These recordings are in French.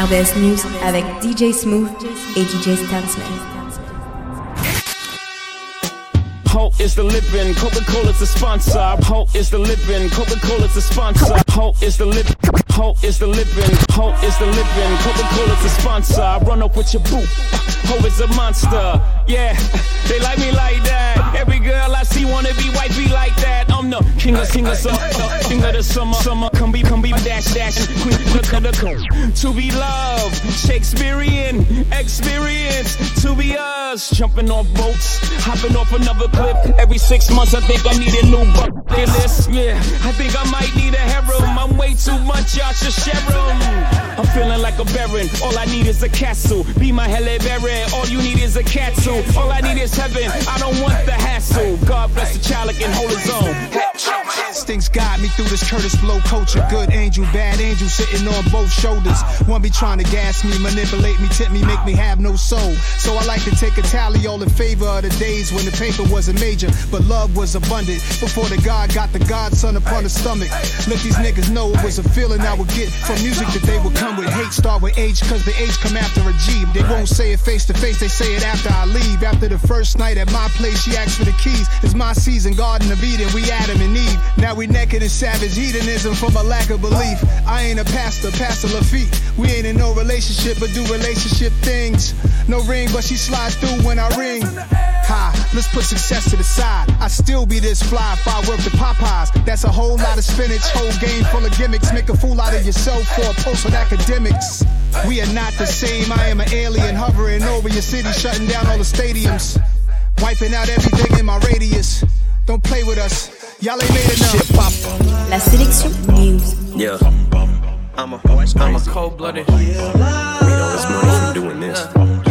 RBS News avec DJ Smooth et DJ Stan Smith. Hope is the living, Coca-Cola's the sponsor. Hope is the living, Coca-Cola's the sponsor. Hope is the living, Hope is the living, Hope is the living, Coca-Cola's the sponsor. Run up with your boot, Hope is a monster. Yeah, they like me like that. Every girl I see wanna be wifey like that. I'm the king of king of summer, king of the summer, summer. Come be, come be, dash, dash, queen of the come. To be loved, Shakespearean experience. To be us, jumping off boats, hopping off another clip. Every six months, I think I need a new bucket list. Yeah, I think I might need a harem. I'm way too much, y'all should share 'em. I'm feeling like a baron. All I need is a castle. Be my Halle Berry. All you need is a castle. All I need is heaven. I don't want the hassle. God bless the child can hold his own. Guide me through this Curtis Blow culture. Good angel, bad angel sitting on both shoulders. One be trying to gas me, manipulate me, tip me, make me have no soul. So I like to take a tally all in favor of the days when the paper wasn't major, but love was abundant. Before the God got the Godson upon the stomach. Let these niggas know it was a feeling I would get from music that they would come with. Hate start with H, cause the H come after a G. They won't say it face to face, they say it after I leave. After the first night at my place, she asked for the keys. It's my season, Garden of Eden, we Adam and Eve. Now we naked in savage hedonism from a lack of belief. I ain't a pastor, Pastor Lafitte. We ain't in no relationship, but do relationship things. No ring, but she slides through when I ring. Ha, let's put success to the side. I still be this fly if I work the Popeyes. That's a whole lot of spinach, whole game full of gimmicks. Make a fool out of yourself for a post with academics. We are not the same. I am an alien hovering over your city, shutting down all the stadiums. Wiping out everything in my radius. Don't play with us. Y'all ain't made enough. La sélection News. Yeah. I'm a, I'm a cold blooded. Made all this money from doing this. Now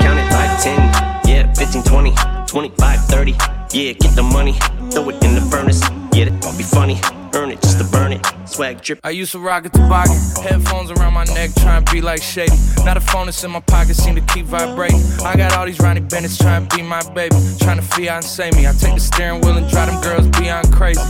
count it 5, 10, yeah, 15, 20, 25, 30. Yeah, get the money, throw it in the furnace. Yeah, that'll be funny. Earn it just to burn it. Swag drip. I used to rock a toboggan, headphones around my neck, trying to be like Shady. Now the phone that's in my pocket seem to keep vibrating. I got all these Ronnie Bennett's trying to be my baby, trying to fiance me. I take the steering wheel and drive them girls beyond crazy.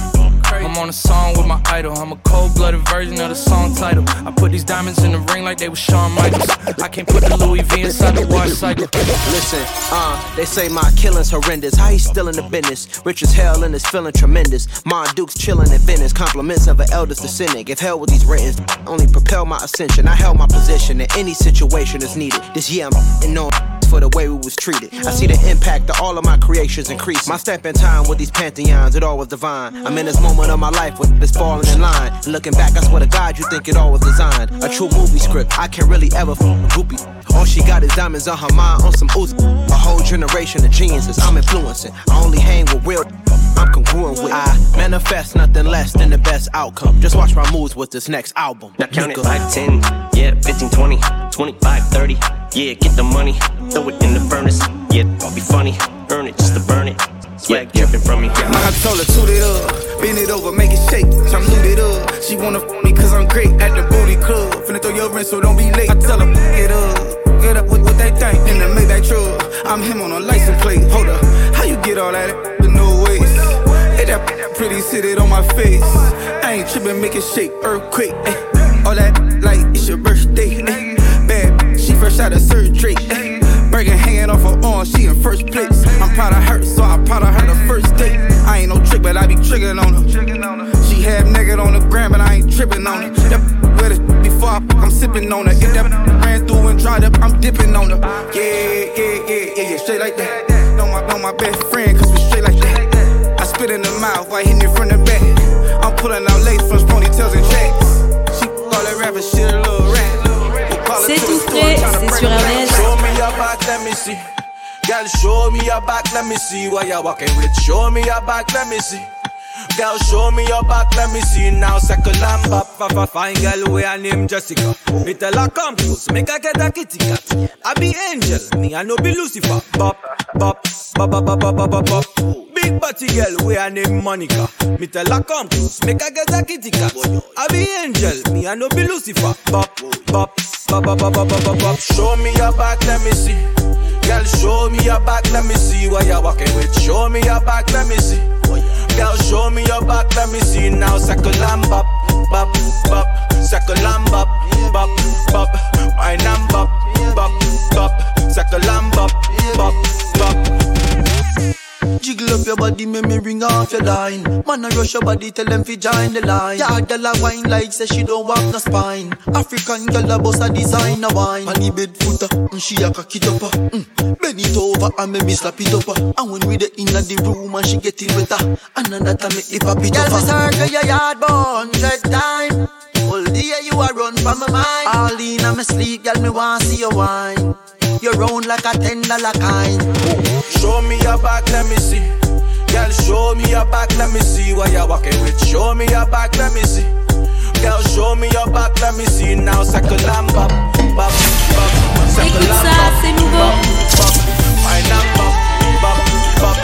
I'm on a song with my idol. I'm a cold-blooded version of the song title. I put these diamonds in the ring like they were Shawn Michaels. I can't put the Louis V inside the wash cycle. Listen, uh, they say my killing's horrendous. How he still in the business? Rich as hell and is feeling tremendous. Mon Duke's chilling in Venice. Compliments of an eldest descendant. If hell with these written, only propel my ascension. I held my position in any situation that's needed. This year I'm for the way we was treated. I see the impact of all of my creations increase. My step in time with these pantheons, it all was divine. I'm in this moment of my life with this falling in line. And looking back, I swear to God, you think it all was designed. A true movie script, I can't really ever f a groupie. All she got is diamonds on her mind on some Uzi. A whole generation of geniuses I'm influencing. I only hang with real. I'm congruent with. I manifest nothing less than the best outcome. Just watch my moves with this next album. Now count it 5, 10, yeah, 15, 20, 25, 30. Yeah, get the money, throw it in the furnace. Yeah, I'll be funny, earn it just to burn it. Swag dripping from me. Yeah. Told her, toot it up, bend it over, make it shake. I'm looted up. She wanna f me cause I'm great at the booty club. Finna throw your rent, so don't be late. I tell her, get up, get up with what they think. In the make that truck. I'm him on a license plate. Hold up, how you get all that no waste? Hey, that pretty sit it on my face. I ain't tripping, make it shake, earthquake. Ay. All that like it's your birthday. Ay. Bad, she fresh out of surgery. Ay. Bergen hanging off her arm, she in first place. I'm proud of her, so I'm proud of her the first date. I ain't no trick, but I be triggering on her. She half naked on the ground, but I ain't tripping on her. That with it before I I'm sipping on her. If that ran through and dried up, I'm dipping on her. Yeah, yeah, yeah, yeah, yeah, straight like that. Know my, know my best friend, cause we straight like that. I spit in the mouth, while hitting it from the back. I'm pulling out lace from ponytails and jacks. She call that rapper shit a little rat. C'est tout frais, c'est sur RDS let me see. Girl, show me your back, let me see what you're walking with. Show me your back, let me see. Girl, show me your back, let me see now. Second lamb up, for a fine girl, where I name Jessica. It tell her come close, make her get a kitty cat. I be angel, me I no be Lucifer. Bop, bop, bop, bop, bop, bop, bop, bop. Big body girl, we her name Monica. Me tell her come close, make her get a kitty cat. I be angel, me I no be Lucifer. Bop, bop, bop, bop, bop, bop, bop, bop. Show me your back, let me see. Girl, show me your back, let me see what you're walking with. Show me your back, let me see. Girl, show me your back, let me see now. Second lamb, bop, bop, bop. Circle and bop, bop, bop. Wine and bop, bop, bop. Circle and bop, bop, bop. Jiggle up your body, make me ring off your line. Man, I rush your body, tell them fi join the line. Yeah, girl a wine like say she don't walk no spine. African girl a boss a designer wine. On the bed footer, and she a cock it up. Mm. Bend it over and make me slap it up. And when we the inna the room and she getting wetter, another time make the pop it up. Girl, me circle your yard bone, hundred time. All day you a run from my mind. All in on me sleep, girl, me want see your wine. You round like a ten dollar kind. Show me your back, let me see. Girl, show me your back, let me see what you're walking with. Show me your back, let me see. Girl, show me your back, let me see. Now, circle and bop, bop, bop. Circle Écoute and ça, bop, c'est nouveau. bop, bop. Bop, bop,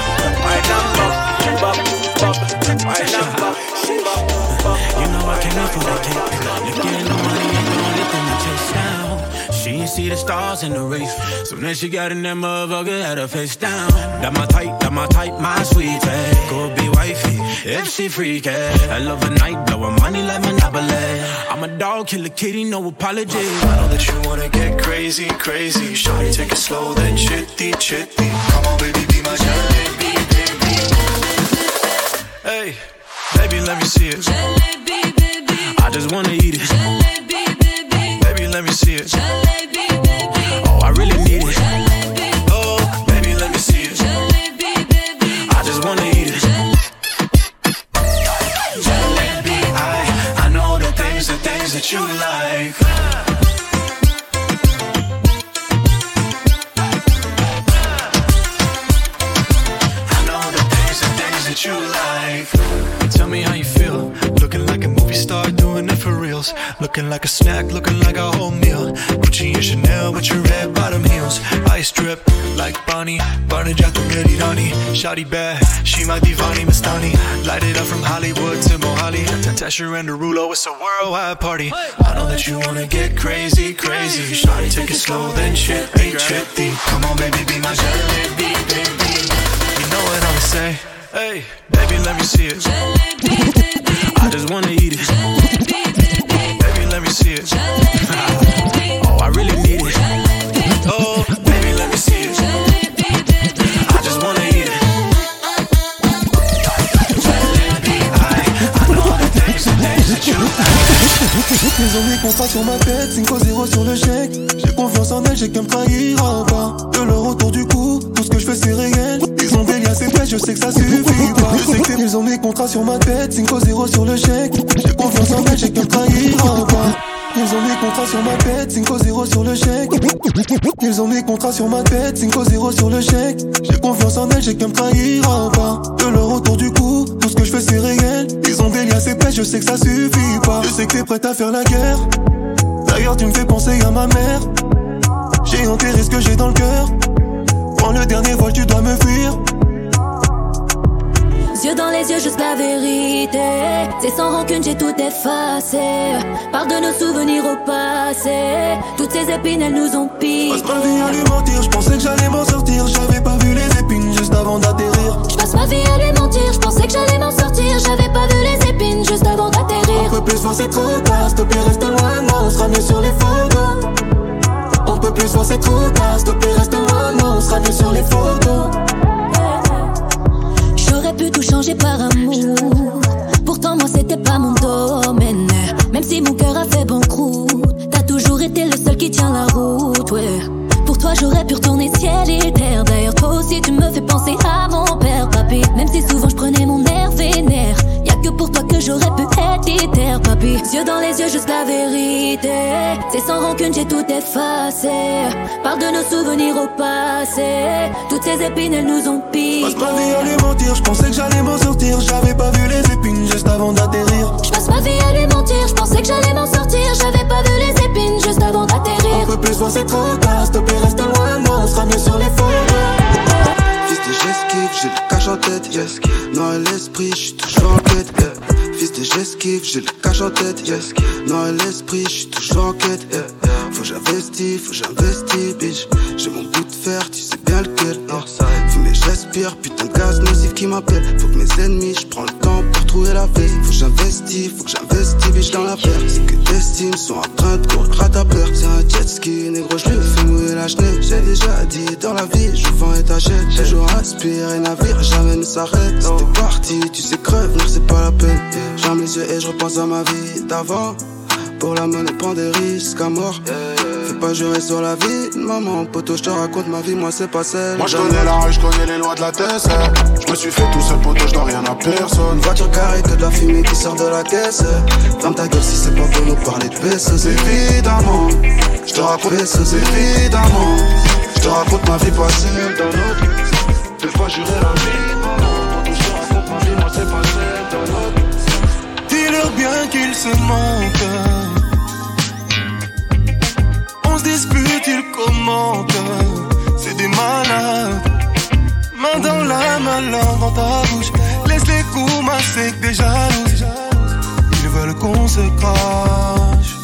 bop. You know I came in for the cake. Looking the money ain't the only thing to chase down. She ain't see the stars in the race. So then she got in that motherfucker, had her face down. That my type, that my type, my sweetie. Could be wifey, if she freaky. I love a night, blowing money like Monopoly. I'm a dog, kill a kitty, no apology. I know that you wanna get crazy, crazy. Shawty, take it slow, then chitty, chitty. Come on, baby, be my jalebi, baby. Hey, baby, let me see it. I just wanna eat it. Baby, let me see it. Oh, Looking like a snack, looking like a whole meal. Gucci and Chanel with your red bottom heels. Ice drip like Bonnie. Barney Jack Mary Rani. Shotty bad, she my divani Mastani. Light it up from Hollywood to Mohali. Tasha and Derulo, it's a worldwide party. I know that you wanna get crazy, crazy. Shotty, take it slow, then shit chitty, chitty. Come on, baby, be my jalebi, baby. You know what I'ma say? Hey, baby, let me see it. I just wanna eat it. Let me see it. Ont mis contrat sur ma tête, 5-0 sur le chèque. J'ai confiance en elle, j'ai qu'elle me trahira pas. De leur autour du cou, tout ce que je fais c'est réel. Ils ont des liens, c'est vrai, je sais que ça suffit pas. Je sais que ont mis contrat sur ma tête, 5-0 sur le chèque. J'ai confiance en elle, j'ai qu'elle me trahira pas. Ils ont mis contrat sur ma tête, 5-0 sur le chèque. Ils ont mis contrat sur ma tête, 5-0 sur le chèque. J'ai confiance en elle, j'ai qu'elle me trahira pas. De leur autour du cou, tout ce que je fais c'est réel. Ils ont des liens, c'est je sais que ça suffit pas. Je sais que t'es prête à faire la guerre. D'ailleurs, tu me fais penser à ma mère. J'ai enterré ce que j'ai dans le cœur. Prends le dernier vol, tu dois me fuir. Yeux dans les yeux, juste la vérité. C'est sans rancune, j'ai tout effacé. Parle de nos souvenirs au passé. Toutes ces épines, elles nous ont piqué. Passe ma vie à lui mentir, je pensais que j'allais m'en sortir. J'avais pas vu les épines juste avant d'atterrir. Je passe ma vie à lui mentir, je pensais que j'allais m'en sortir. J'avais pas vu les épines juste avant On d'atterrir. peut plus voir c'est trop tard, s'il te plaît reste loin, non, on sera mieux sur les photos. On peut plus voir c'est trop tard, s'il te plaît reste loin, non, on sera mieux sur les photos. Tout changer par amour. Pourtant, moi, c'était pas mon domaine. Même si mon cœur a fait banqueroute, t'as toujours été le seul qui tient la route. Pour toi, j'aurais pu retourner ciel et terre. D'ailleurs, toi aussi, tu me fais penser à mon père, papy. Même si souvent je prenais mon air vénère. Que pour toi que j'aurais pu être terre, papy. Yeux dans les yeux, juste la vérité. C'est sans rancune, j'ai tout effacé. Parle de nos souvenirs au passé. Toutes ces épines, elles nous ont piqué. Passe ma vie à lui mentir, je pensais que j'allais m'en sortir. J'avais pas vu les épines juste avant d'atterrir. Je passe ma vie à lui mentir, je pensais que j'allais m'en sortir. J'avais pas vu les épines juste avant d'atterrir. peut plus voir c'est trop tard, s'il te plaît reste loin, non, on sera mieux sur les photos. Fils de j'esquive, j'ai le cache en tête, yes. Non et l'esprit, j'suis toujours en quête, yeah. Fils de j'esquive, j'ai le cache en tête, yes. Non et l'esprit, j'suis toujours en quête, yeah. Faut que j'investis, faut que j'investis, bitch. J'ai mon bout de fer, tu sais bien lequel, yeah. Fumer, j'aspire, putain de gaz nocif qui m'appelle. Faut que mes ennemis, j'prends le temps Faut que j'investis, faut que j'investis, bitch. riche dans la paire. C'est que d'estime sont en train de courir à ta peur. C'est un jet ski, négro, je lui fais mouiller la chenille. J'ai déjà dit dans la vie, je vends et t'achètes. Toujours aspiré, navire, jamais ne s'arrête. T'es parti, tu sais crève, non, c'est pas la peine. J'aime les yeux et je repense à ma vie d'avant. Pour la monnaie, prends des risques à mort. Pas jurer sur la vie, maman, poteau, je te raconte ma vie, moi c'est pas celle. Moi je connais la rue, je connais les lois de la TSR. Je me suis fait tout seul, poteau, je dois rien à personne. Voiture carrée, que de la fumée qui sort de la caisse. Ferme ta gueule si c'est pas pour nous parler de baisseuse. Évidemment, je te raconte, baisseuse, évidemment. Je te raconte ma vie passée d'un autre. Fais pas jurer la vie, maman, poteau, je te raconte ma vie, moi c'est pas celle d'un autre. Dis-leur bien qu'ils se mentent. On se dispute, ils commentent. C'est des malades. Main dans la main, dans ta bouche. Laisse les coups masser que des jalouses. Ils veulent qu'on se crache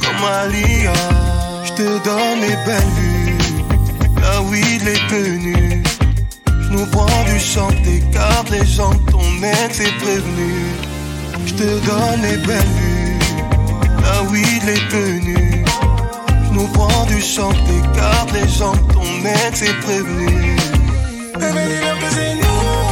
comme Alia. Je te donne les belles vues, la weed, les tenues. Je nous prends du champ, t'écartes les jambes, ton ex est prévenu. Je te donne les belles vues, la weed, les tenues. Nous prends du champ, t'écartes les jambes, ton ex est prévenu. Bébé, dis-leur que c'est nous.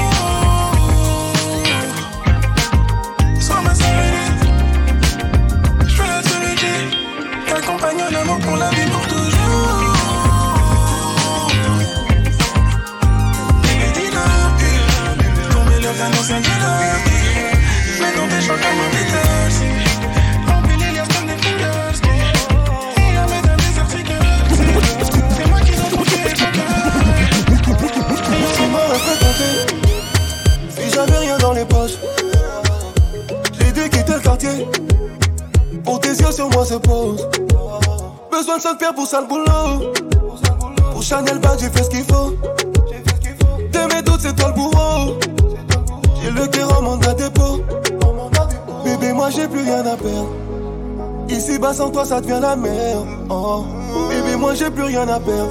Toi, ça devient la merde. Oh. Bébé, moi j'ai plus rien à perdre.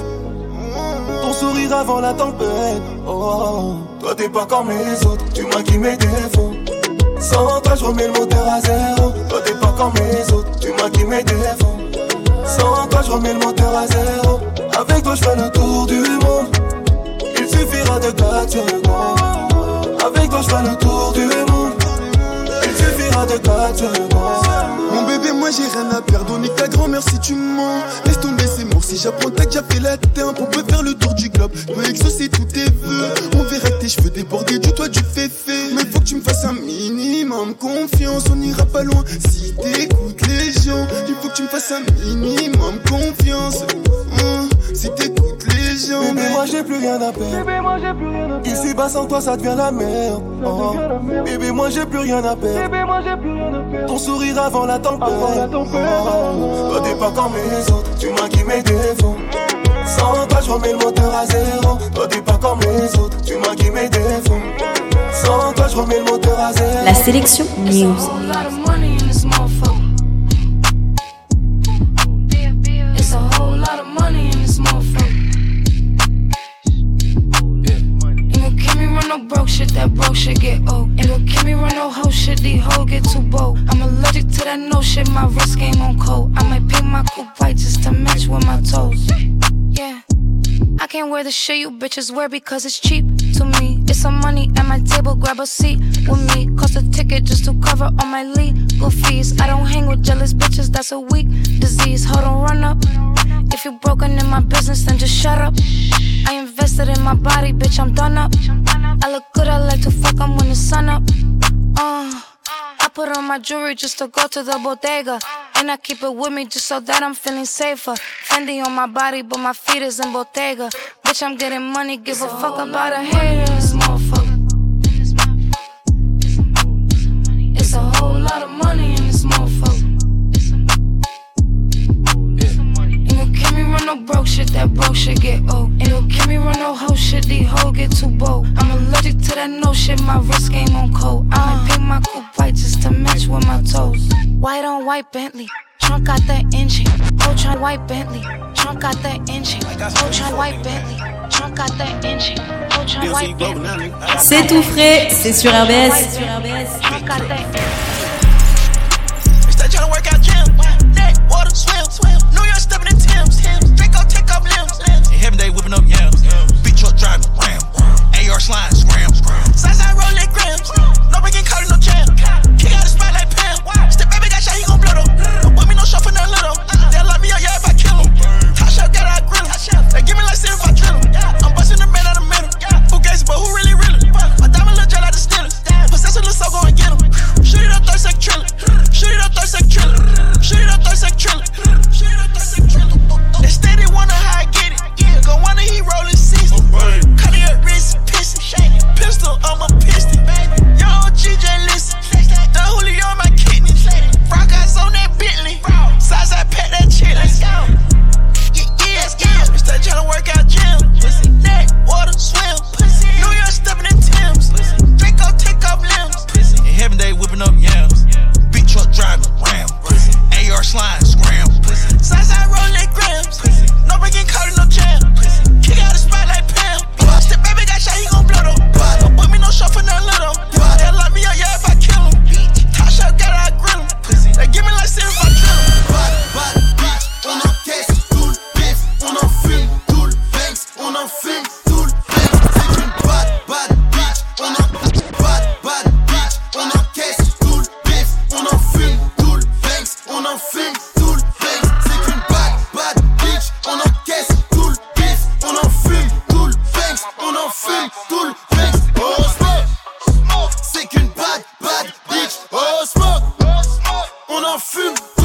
Ton sourire avant la tempête. Oh. Toi t'es pas comme les autres, tu maquilles mes défauts. Sans toi, je remets le moteur à zéro. Toi t'es pas comme les autres, tu maquilles mes défauts. Sans toi, je remets le moteur à zéro. Avec toi, je fais le tour du monde. Il suffira de 4 secondes. Avec toi, je fais le tour du monde. De 4 secondes. Mon bébé, moi j'ai rien à perdre. On est ta grand-mère si tu mens. Laisse tomber ces mots. Si j'apprends t'as déjà fait la teinte, on peut faire le tour du globe. Peux exaucer tous tes vœux. On verra que tes cheveux déborder du toit du féfé. Mais faut que tu me fasses un minimum confiance. On ira pas loin si t'écoutes les gens. Il faut que tu me fasses un minimum confiance. Hum, si t'écoutes les gens. Bébé, moi j'ai plus rien à perdre. Ici bas sans toi, ça devient la merde. Oh. Bébé, moi j'ai plus rien à perdre. Ton sourire avant la tempête. Oh. Toi t'es pas comme les autres, tu maquilles mes défauts. Sans toi, je remets le moteur à zéro. Toi t'es pas comme les autres, tu maquilles mes défauts. Sans toi, je remets le moteur à zéro. La sélection News. The shit you bitches wear because it's cheap to me. It's some money at my table, grab a seat with me. Cost a ticket just to cover all my legal fees. I don't hang with jealous bitches, that's a weak disease. Hold on, run up. If you're broken in my business, then just shut up. I invested in my body, bitch, I'm done up. I look good, I like to fuck 'em when the sun up. Uh, I put on my jewelry just to go to the bodega. And I keep it with me just so that I'm feeling safer. Fendi on my body, but my feet is in Bottega. Bitch, I'm getting money, give a fuck about a haters, motherfucker. It's a whole lot of money in this motherfucker. Ain't gon' keep me run no broke shit, that broke shit get old. Ain't gon' keep me run no hoe shit, these hoes get too bold. I'm allergic to that no shit, my wrist game on cold. I might paint my coupe white just to match with my toes. White on white Bentley, trunk got the engine. Ultra white Bentley, trunk got the engine. Ultra white Bentley, trunk got the engine. Ultra white Bentley. C'est tout frais, c'est sur RBS. Trunk got la fume.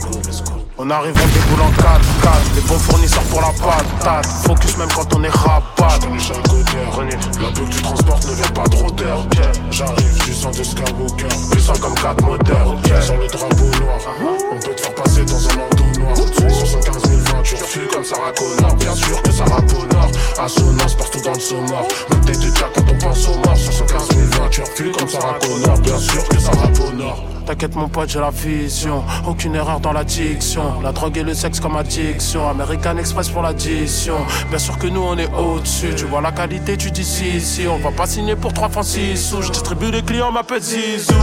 Voit, on fait On arrive en déboulant 4 4 Les bons fournisseurs pour la patate. Focus même quand on est rabat. Ai chaque côté, La bulle que tu transportes ne vient pas trop d'air J'arrive du sang de Skywalker Puissant comme 4 moteurs. Sur le drapeau noir. On peut te faire passer dans un manteau noir. 75 000 20 tu refuses comme Sarah Connor. Bien sûr que ça rappe au nord Assonance partout dans le Même tête de Jack quand on pense aux morts 75 000 20 tu refuses comme Sarah Connor. Bien sûr que ça rappe au nord T'inquiète mon pote j'ai la vision. Aucune erreur dans la diction La drogue et le sexe comme addiction. American Express pour l'addition. Bien sûr que nous on est au-dessus. Tu vois la qualité tu dis si si On va pas signer pour 3 francs 6 sous. Je distribue les clients m'appelle Zizou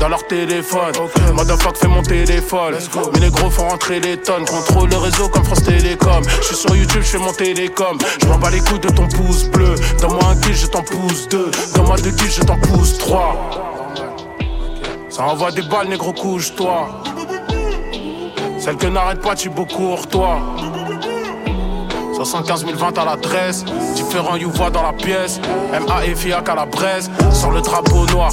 Dans leur téléphone. Motherfuck fait mon téléphone. Mais les gros font rentrer les tonnes. Contrôle le réseau comme France Télécom. Je suis sur YouTube je fais mon télécom. Je m'en bats les couilles de ton pouce bleu. Donne-moi un kill je t'en pousse deux. Donne-moi deux kills je t'en pousse trois. Ça envoie des balles, négro, couche-toi. Celle que n'arrête pas, tu beau toi 75 020 à l'adresse, différents voient dans la pièce. MA et FIAC à la braise, sur le drapeau noir.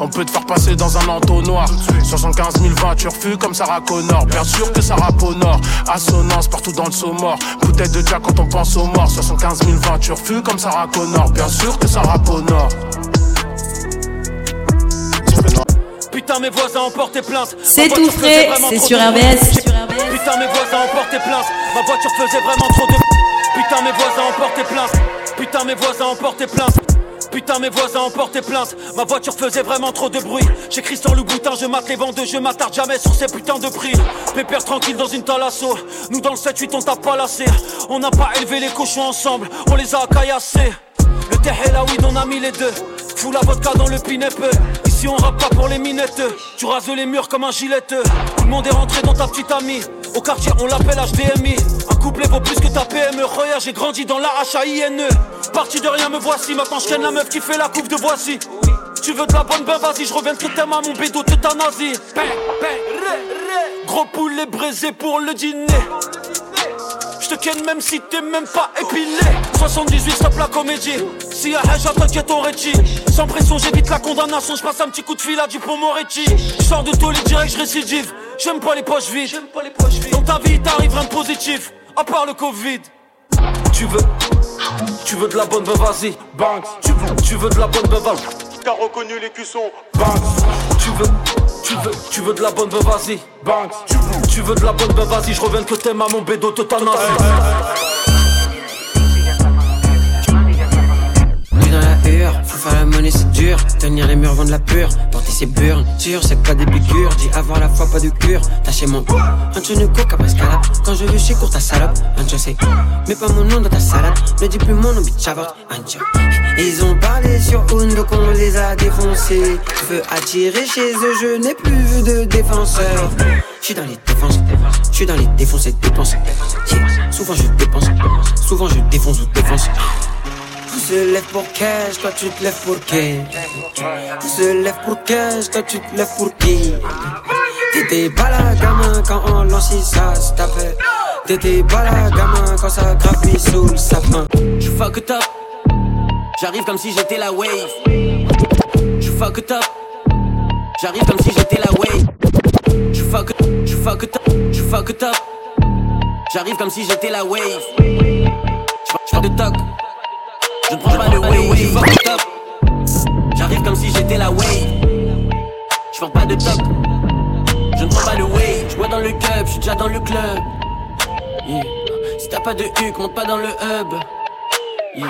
On peut te faire passer dans un entonnoir. 75 020, tu refus comme Sarah Connor. Bien sûr que ça rappe au nord. Assonance partout dans le saumor. Bouteille de Jack quand on pense aux morts. 75 020, tu refus comme Sarah Connor. Bien sûr que ça rappe au nord. Putain, mes voisins ont porté plainte. C'est tout frais, c'est sur RBS. Putain, mes voisins ont porté plainte. Ma voiture faisait vraiment trop de. Putain, mes voisins ont porté plainte. Putain, mes voisins ont plainte. Putain, mes voisins ont porté plainte. Ma voiture faisait vraiment trop de bruit. Chez Christian Louboutin, je mate les vendeux, je m'attarde jamais sur ces putains de prix. Pépère tranquille dans une talasso. Nous dans le 7-8, on t'a pas lassé. On n'a pas élevé les cochons ensemble, on les a caillassés. Le thé et la weed, on a mis les deux. Fous la vodka dans le pinep. Ici on rappe pas pour les minettes. Tu rases les murs comme un gilet. Tout le monde est rentré dans ta petite amie. Au quartier on l'appelle HDMI. Un couplet vaut plus que ta PME. Regarde, j'ai grandi dans la HAINE. Parti de rien, me voici. Maintenant je la meuf qui fait la coupe de voici. Tu veux de la bonne, ben vas-y, je reviens que t'aimes à mon bédo d'euthanasie. Gros poulet braisé pour le dîner. Je te ken même si t'es même pas épilé 78 stop la comédie Si y'a Hajj t'inquiète on rétit Sans pression j'évite la condamnation Je passe un petit coup de fil à Dupont Moretti Je sors de tôle direct je récidive J'aime pas les poches vides. Dans ta vie t'arrive rien de positif À part le Covid. Tu veux Tu veux de la bonne ben vas-y. Banks. Tu veux, tu veux de la bonne vas-y T'as reconnu les cuissons. Banks. Tu veux tu veux, tu veux de la bonne, ben vas-y. Banks. Tu veux, tu veux de la bonne, ben vas-y. Je reviens que t'aimes à mon bédo totalement. Faire la monnaie c'est dur. Tenir les murs vendre la pure, porter ses burnes Sûr c'est pas des piqûres, dis avoir la foi pas de cure. Tâchez mon un ne coca pas scalap. Quand je veux chez court ta salope, un je sais Mets pas mon nom dans ta salade, ne dis plus mon nom bitch avorte, un Ils ont parlé sur une donc on les a défoncés. Veux attirer chez eux, je n'ai plus vu de défenseur Je suis dans les défenses, je suis dans les défenses et dépenses. Souvent je dépense, souvent je défonce ou défense se lève pour cash, toi tu te lèves pour qui? Tout se lève pour cash, toi tu te lèves pour qui? T'étais pas là gamin quand on lance ça se tapait T'étais pas là gamin quand ça gravit sous le sapin. Je fuck top J'arrive comme si j'étais la wave. Je fuck top J'arrive comme si j'étais la wave. Je fuck, je fuck top, je fuck top J'arrive comme si j'étais la wave. De toc je ne prends pas le wave, J'arrive comme si j'étais la wave. Je pas de top. Je ne prends pas le wave. Je bois dans le club, je suis déjà dans le club. Si t'as pas de huc, monte pas dans le hub. Yeah.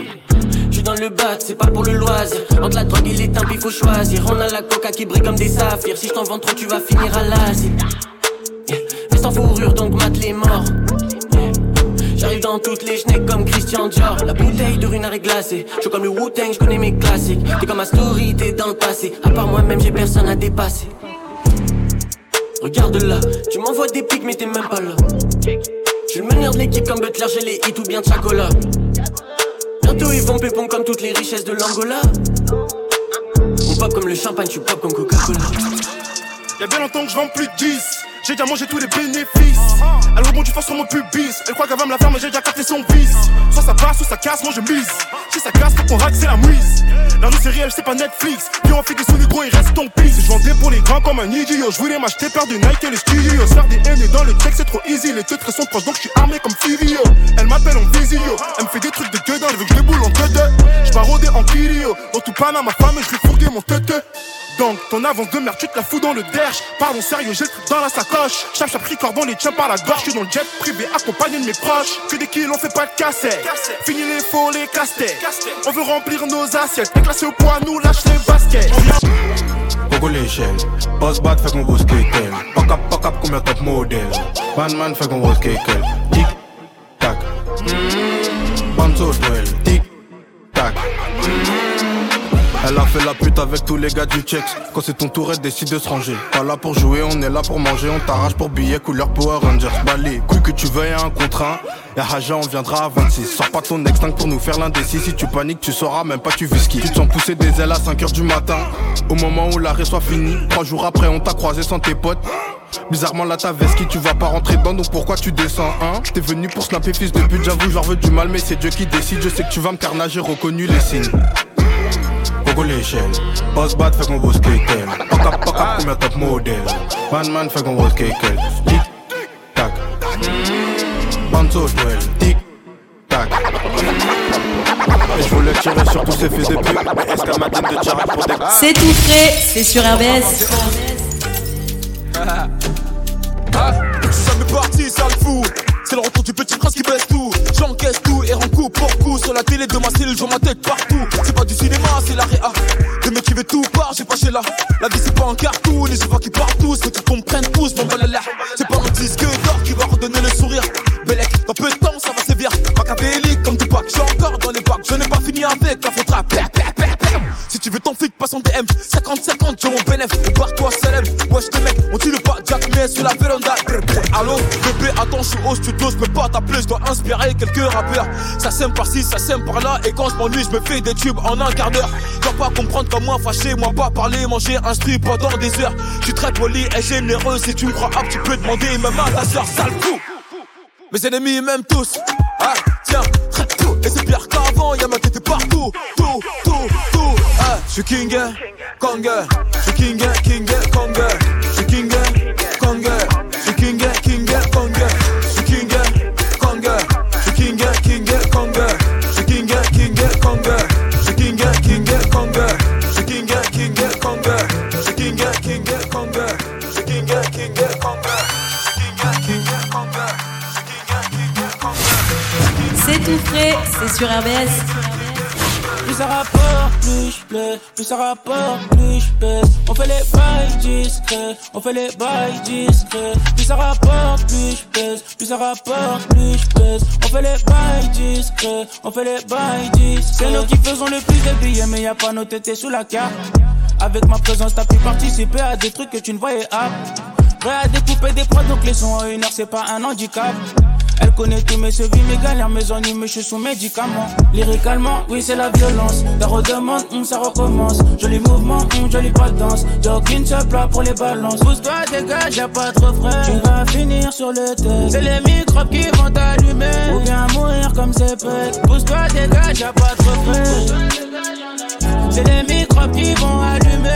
Je suis dans le bat, c'est pas pour le loisir. Entre la drogue et les tempes, il faut choisir. On a la coca qui brille comme des saphirs. Si je t'en vends trop, tu vas finir à l'asile. Yeah. En fourrure, donc mate les morts. Dans toutes les schnecks comme Christian Dior. La bouteille de runard est glacée. Je suis comme le Wu-Tang, je connais mes classiques. T'es comme ma story, t'es dans le passé. À part moi-même, j'ai personne à dépasser. Regarde là, tu m'envoies des pics, mais t'es même pas là. Je suis le meneur de l'équipe comme Butler, j'ai les hits ou bien Chacola. Bientôt ils vont pépon comme toutes les richesses de l'Angola. On pop comme le champagne, tu pop comme Coca-Cola. Y'a bien longtemps que je plus de 10. J'ai déjà mangé tous les bénéfices. Elle rebondit fort sur mon pubis. Elle croit qu'elle va me la faire, mais j'ai déjà capté son vice. Soit ça passe, soit ça casse, moi je mise. Si ça casse, faut qu'on rate, c'est la mouise. La rue c'est réel, c'est pas Netflix. Viens on fait des sous gros, il reste ton pisse. Je vendais pour les grands comme un idiot. Je voulais m'acheter paire de Nike et les studios. Faire des haines dans le texte, c'est trop easy. Les deux sont proches, donc je suis armé comme Fivio. Elle m'appelle en visio. Elle me fait des trucs de gueule, elle veut que je déboule en deux. Je en Kirio. Dans tout Panama, ma femme, je vais fourguer mon tête. Donc ton avance de merde tu te la fous dans le derche. Pardon sérieux j'ai le truc dans la sacoche. Chap chap record dans les tiens par la gorge. Je suis dans le jet privé accompagné de mes proches. Que des kills on fait pas de cassette. Fini les faux les casse On veut remplir nos assiettes. Déclassé au poids nous lâche les baskets. Pogo l'échelle, boss bat fait qu'on bosse kékel Pack up, pack up comme un top modèle? Man man fait qu'on bosse kékel Tic, tac Banzo duel, elle a fait la pute avec tous les gars du Chex. Quand c'est ton tour elle décide de se ranger. Pas là pour jouer, on est là pour manger. On t'arrache pour billets couleur Power Rangers. Balai, couille que tu veuilles un contre un Y'a Haja, on viendra à 26 Sors pas ton extinct pour nous faire l'indécis. Si tu paniques, tu sauras même pas tu whisky Tu te sens pousser des ailes à 5h du matin. Au moment où l'arrêt soit fini Trois jours après on t'a croisé sans tes potes. Bizarrement là ta veste qui tu vas pas rentrer dedans donc pourquoi tu descends hein? T'es venu pour snapper fils de pute j'avoue j'en veux du mal mais c'est Dieu qui décide. Je sais que tu vas me carnage j'ai reconnu les signes L'échelle Boss bat fait qu'on bosse kékel Pack up, pack up comme un top modèle Man man fait qu'on bosse kékel Tic, tac Banzo duel, tic, tac Et je voulais tirer sur tous ces fils de pute. Mais est-ce m'a de tirer pour des C'est tout frais, c'est sur RBS. Ça m'est parti, ça le fout. C'est le retour du petit prince qui baisse tout. J'encaisse tout et rends coup pour coup. Sur la télé de ma cellule, je ma tête partout. C'est pas du cinéma, c'est la réa. Le mec qui veut tout part, j'ai pas chez là. La vie c'est pas un cartoon, je vois qui partent tous. Que tu comprennes tous, mon là. C'est pas mon disque d'or qui va redonner le sourire. Bellec, dans peu de temps, ça va sévir. Machiavélique comme du pack, j'ai encore dans les bacs. Je n'ai pas fini avec la faudra. Si tu veux ton flic, passe en DM. 50-50, j'ai mon bénéf. Barre-toi, célèbre. Wesh, les mecs, on tire le pas Jack, mais sur la véranda. Allô, bébé, attends, je suis au studio, je peux pas t'appeler, je dois inspirer quelques rappeurs. Ça sème par-ci, ça sème par-là, et quand je m'ennuie, je me fais des tubes en un quart d'heure. Tu vas pas comprendre comme moi, fâché, moi pas parler, manger un strip pendant des heures. Je suis très poli et généreux, si tu me crois apte, tu peux demander même à ta soeur, sale coup. Mes ennemis m'aiment tous. Ah, tiens, tout. Et c'est pire qu'avant, y'a ma tête partout. Tout, tout, je suis king, Kong. Je suis king, king, Kong. Je suis king, Kong. Je suis king, king, Kong. Je suis king, Kong. Je suis king, king, Kong. Je suis king, king, Kong. Je suis king, king, Kong. Je suis king, king, Kong. Je suis king, king, Kong. Je suis king, king, Kong. C'est tout frais, c'est sur RBS. Plus plus ça rapporte, plus je pèse. On fait les bails discrets. On fait les bails discrets. Plus ça rapporte, plus je pèse. Plus ça rapporte, plus je pèse. On fait les bails discrets. On fait les bails discrets. C'est nous qui faisons le plus de billets, mais y a pas nos têtes sous la carte. Avec ma présence, t'as pu participer à des trucs que tu ne voyais pas. Prêt à découper des prods, donc les sons en une heure, c'est pas un handicap. Elle connaît tous mes sevis, mes galères, mes ennuis, mais je suis sous médicaments. Lyricalement, oui, c'est la violence. Ta redemande, hum, ça recommence. Joli mouvement, hum, jolie pas de danse. J'ai aucune seule plat pour les balances. Pousse-toi, dégage, y'a pas trop frais. Tu vas finir sur le test. C'est les microbes qui vont t'allumer. Ou bien mourir comme c'est pète. Pousse-toi, dégage, y'a pas trop frais. C'est les microbes qui vont allumer.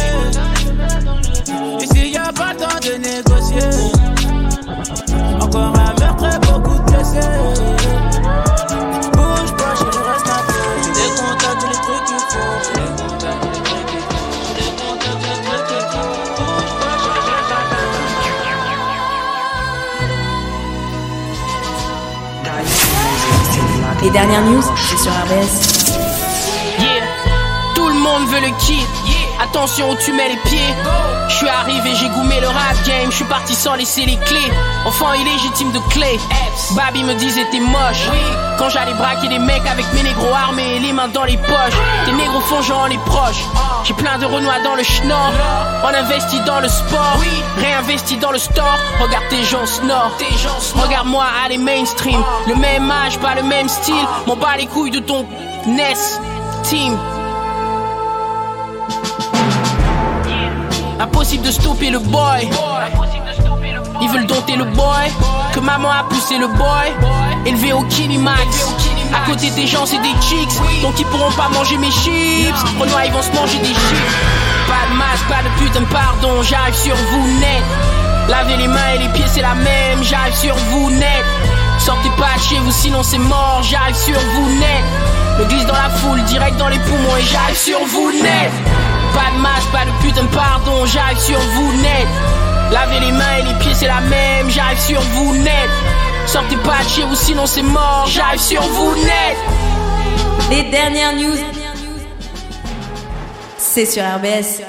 Ici, y a pas temps de négocier. Bouge pas, je reste un peu. J'ai des contacts, j'ai les trucs qu'il faut. J'ai des contacts, j'ai les trucs qu'il faut. J'ai des contacts, j'ai les trucs qu'il faut. Bouge pas, je reste Les dernières news, c'est sur RBS. Yeah, monde veut le kit. Attention où tu mets les pieds. Je suis arrivé, j'ai goumé le rap game. Je suis parti sans laisser les clés. Enfant illégitime de clé. Babi me disait t'es moche. Quand j'allais braquer des mecs avec mes négros armés, les mains dans les poches. Des négros fongeant les proches. J'ai plein de renois dans le schnorr. On investit dans le sport. Réinvesti dans le store. Regarde tes gens snore. Regarde-moi aller mainstream. Le même âge, pas le même style. M'en bats les couilles de ton NES team. Impossible de stopper le boy. Ils veulent dompter le boy. Que maman a poussé le boy. Élevé au Kinimax. À côté des gens, c'est des chicks. Donc ils pourront pas manger mes chips. Renoir, ils vont se manger des chips. Pas de masque, pas de putain pardon. J'arrive sur vous net. Lavez les mains et les pieds, c'est la même. J'arrive sur vous net. Sortez pas de chez vous, sinon c'est mort. J'arrive sur vous net. Me glisse dans la foule, direct dans les poumons et j'arrive sur vous net. Pas de masque, pas de putain de pardon, j'arrive sur vous net. Lavez les mains et les pieds, c'est la même, j'arrive sur vous net. Sortez pas de chez vous, sinon c'est mort, j'arrive sur vous net. Les dernières news, c'est sur RBS.